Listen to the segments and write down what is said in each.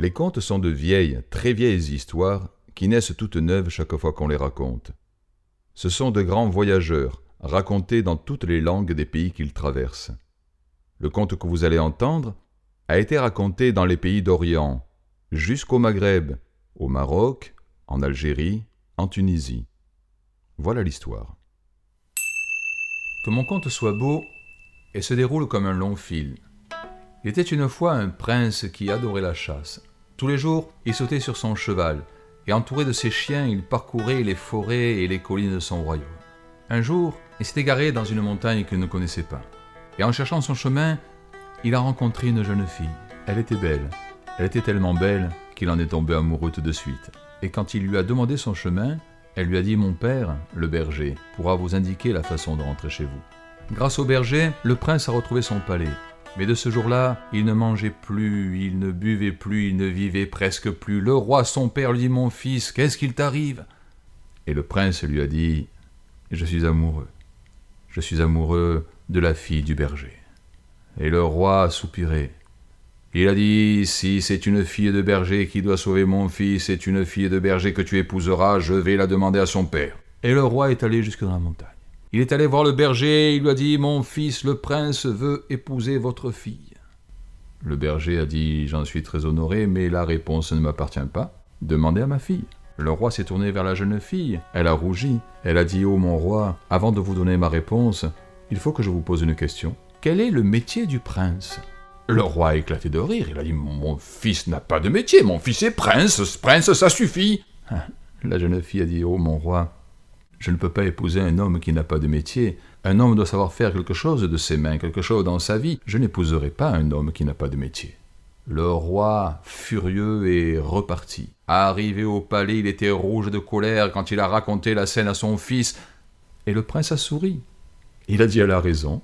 Les contes sont de vieilles, très vieilles histoires qui naissent toutes neuves chaque fois qu'on les raconte. Ce sont de grands voyageurs, racontés dans toutes les langues des pays qu'ils traversent. Le conte que vous allez entendre a été raconté dans les pays d'Orient, jusqu'au Maghreb, au Maroc, en Algérie, en Tunisie. Voilà l'histoire. Que mon conte soit beau et se déroule comme un long fil. Il était une fois un prince qui adorait la chasse. Tous les jours, il sautait sur son cheval, et entouré de ses chiens, il parcourait les forêts et les collines de son royaume. Un jour, il s'est égaré dans une montagne qu'il ne connaissait pas. Et en cherchant son chemin, il a rencontré une jeune fille. Elle était belle. Elle était tellement belle qu'il en est tombé amoureux tout de suite. Et quand il lui a demandé son chemin, elle lui a dit Mon père, le berger, pourra vous indiquer la façon de rentrer chez vous. Grâce au berger, le prince a retrouvé son palais. Mais de ce jour-là, il ne mangeait plus, il ne buvait plus, il ne vivait presque plus. Le roi, son père, lui dit Mon fils, qu'est-ce qu'il t'arrive? Et le prince lui a dit Je suis amoureux. Je suis amoureux de la fille du berger. Et le roi a soupiré. Il a dit Si c'est une fille de berger qui doit sauver mon fils, c'est une fille de berger que tu épouseras, je vais la demander à son père. Et le roi est allé jusque dans la montagne. Il est allé voir le berger, il lui a dit Mon fils, le prince, veut épouser votre fille. Le berger a dit J'en suis très honoré, mais la réponse ne m'appartient pas. Demandez à ma fille. Le roi s'est tourné vers la jeune fille. Elle a rougi. Elle a dit Ô mon roi, avant de vous donner ma réponse, il faut que je vous pose une question. Quel est le métier du prince? Le roi a éclaté de rire. Il a dit Mon fils n'a pas de métier, mon fils est prince. Prince, ça suffit. La jeune fille a dit Ô oh, mon roi, je ne peux pas épouser un homme qui n'a pas de métier. Un homme doit savoir faire quelque chose de ses mains, quelque chose dans sa vie. Je n'épouserai pas un homme qui n'a pas de métier. Le roi, furieux, est reparti. Arrivé au palais, il était rouge de colère quand il a raconté la scène à son fils. Et le prince a souri. Il a dit à la raison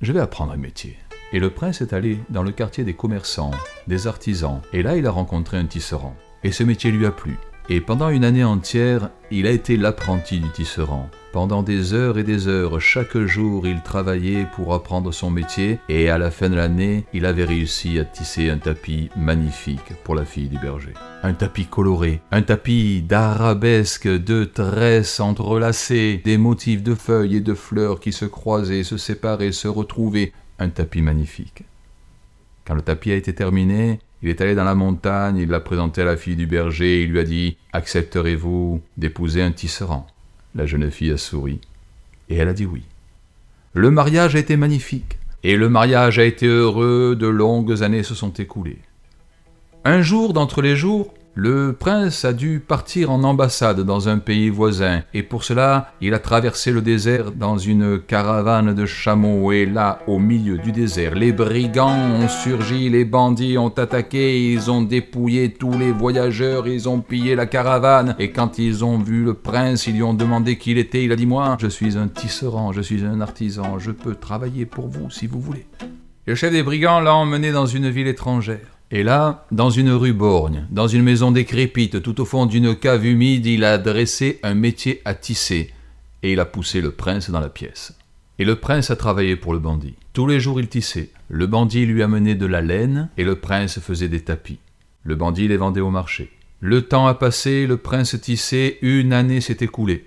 Je vais apprendre un métier. Et le prince est allé dans le quartier des commerçants, des artisans, et là il a rencontré un tisserand. Et ce métier lui a plu. Et pendant une année entière, il a été l'apprenti du tisserand. Pendant des heures et des heures, chaque jour, il travaillait pour apprendre son métier et à la fin de l'année, il avait réussi à tisser un tapis magnifique pour la fille du berger. Un tapis coloré, un tapis d'arabesques, de tresses entrelacées, des motifs de feuilles et de fleurs qui se croisaient, se séparaient, se retrouvaient. Un tapis magnifique. Quand le tapis a été terminé, il est allé dans la montagne, il l'a présenté à la fille du berger, il lui a dit Accepterez-vous d'épouser un tisserand? La jeune fille a souri, et elle a dit oui. Le mariage a été magnifique, et le mariage a été heureux, de longues années se sont écoulées. Un jour d'entre les jours, le prince a dû partir en ambassade dans un pays voisin, et pour cela il a traversé le désert dans une caravane de chameaux, et là, au milieu du désert, les brigands ont surgi, les bandits ont attaqué, ils ont dépouillé tous les voyageurs, ils ont pillé la caravane, et quand ils ont vu le prince, ils lui ont demandé qui il était, il a dit moi, je suis un tisserand, je suis un artisan, je peux travailler pour vous si vous voulez. Le chef des brigands l'a emmené dans une ville étrangère. Et là, dans une rue borgne, dans une maison décrépite, tout au fond d'une cave humide, il a dressé un métier à tisser, et il a poussé le prince dans la pièce. Et le prince a travaillé pour le bandit. Tous les jours il tissait. Le bandit lui amenait de la laine, et le prince faisait des tapis. Le bandit les vendait au marché. Le temps a passé, le prince tissait, une année s'est écoulée.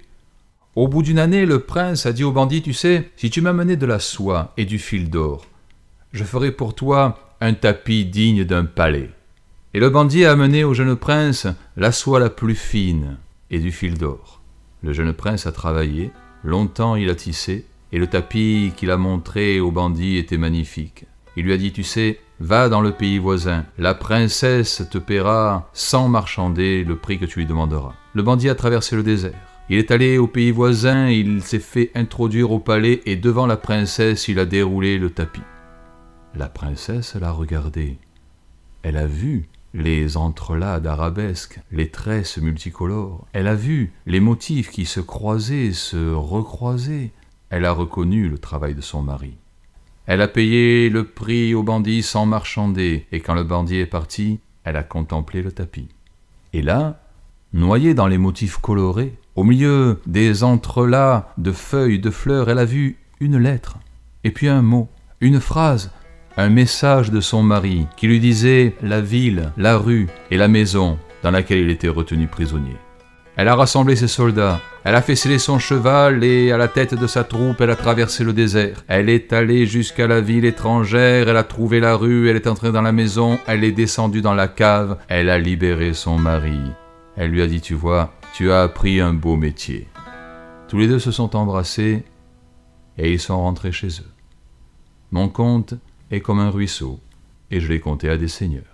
Au bout d'une année, le prince a dit au bandit, tu sais, si tu m'amenais de la soie et du fil d'or, je ferai pour toi un tapis digne d'un palais. Et le bandit a amené au jeune prince la soie la plus fine et du fil d'or. Le jeune prince a travaillé, longtemps il a tissé, et le tapis qu'il a montré au bandit était magnifique. Il lui a dit, tu sais, va dans le pays voisin, la princesse te paiera sans marchander le prix que tu lui demanderas. Le bandit a traversé le désert. Il est allé au pays voisin, il s'est fait introduire au palais et devant la princesse il a déroulé le tapis. La princesse l'a regardé. Elle a vu les entrelacs d'arabesques, les tresses multicolores. Elle a vu les motifs qui se croisaient, se recroisaient. Elle a reconnu le travail de son mari. Elle a payé le prix au bandit sans marchander, et quand le bandit est parti, elle a contemplé le tapis. Et là, noyée dans les motifs colorés, au milieu des entrelacs de feuilles, de fleurs, elle a vu une lettre, et puis un mot, une phrase un message de son mari qui lui disait la ville, la rue et la maison dans laquelle il était retenu prisonnier. Elle a rassemblé ses soldats, elle a fait sceller son cheval et, à la tête de sa troupe, elle a traversé le désert. Elle est allée jusqu'à la ville étrangère, elle a trouvé la rue, elle est entrée dans la maison, elle est descendue dans la cave, elle a libéré son mari. Elle lui a dit, tu vois, tu as appris un beau métier. Tous les deux se sont embrassés et ils sont rentrés chez eux. Mon conte est comme un ruisseau, et je l'ai compté à des seigneurs.